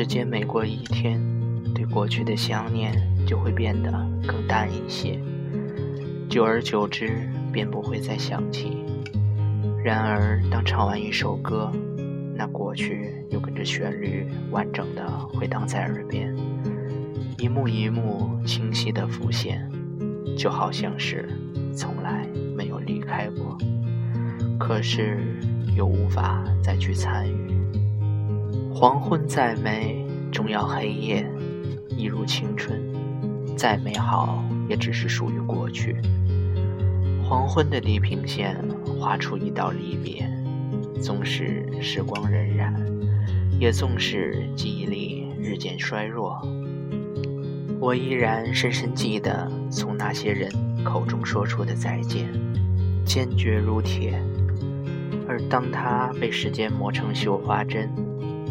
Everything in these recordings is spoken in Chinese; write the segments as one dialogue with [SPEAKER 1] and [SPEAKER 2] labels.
[SPEAKER 1] 时间每过一天，对过去的想念就会变得更淡一些，久而久之便不会再想起。然而，当唱完一首歌，那过去又跟着旋律完整的回荡在耳边，一幕一幕清晰的浮现，就好像是从来没有离开过。可是又无法再去参与。黄昏再美，终要黑夜，一如青春，再美好也只是属于过去。黄昏的地平线划出一道离别，纵使时光荏苒，也纵使记忆力日渐衰弱，我依然深深记得从那些人口中说出的再见，坚决如铁。而当它被时间磨成绣花针，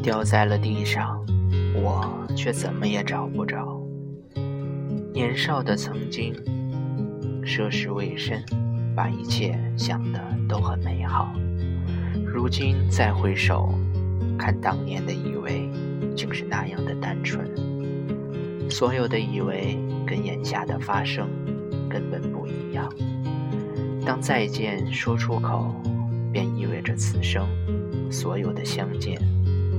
[SPEAKER 1] 掉在了地上，我却怎么也找不着。年少的曾经，涉世未深。把一切想的都很美好，如今再回首，看当年的以为，竟是那样的单纯。所有的以为跟眼下的发生根本不一样。当再见说出口，便意味着此生所有的相见，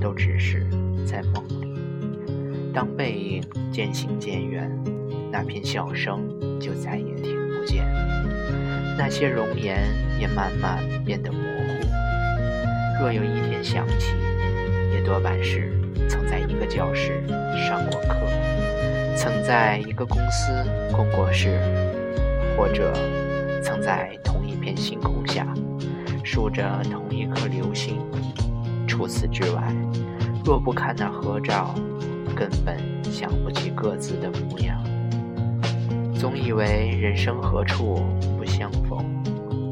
[SPEAKER 1] 都只是在梦里。当背影渐行渐远，那片笑声就再也听不见。那些容颜也慢慢变得模糊。若有一天想起，也多半是曾在一个教室上过课，曾在一个公司共过事，或者曾在同一片星空下数着同一颗流星。除此之外，若不看那合照，根本想不起各自的模样。总以为人生何处不？相逢，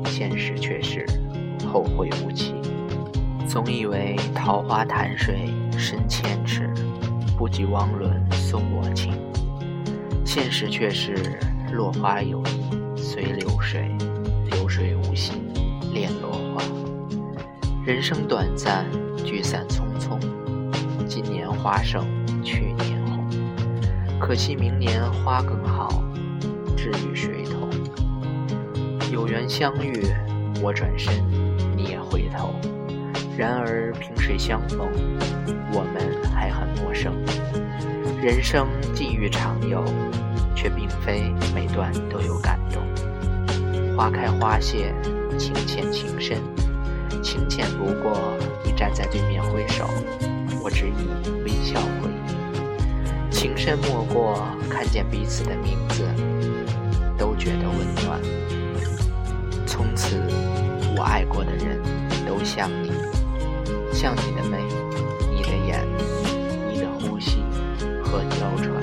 [SPEAKER 1] 现实却是后会无期。总以为桃花潭水深千尺，不及汪伦送我情。现实却是落花有意随流水，流水人生短暂，聚散匆匆。今年花胜去年红，可惜明年花更好，至于谁同？有缘相遇，我转身，你也回头。然而萍水相逢，我们还很陌生。人生际遇常有，却并非每段都有感动。花开花谢，情浅情深，情浅不过你站在对面挥手，我只以微笑回应；情深莫过看见彼此的名字，都觉得温暖。从此，我爱过的人都像你，像你的眉，你的眼，你的呼吸和娇喘。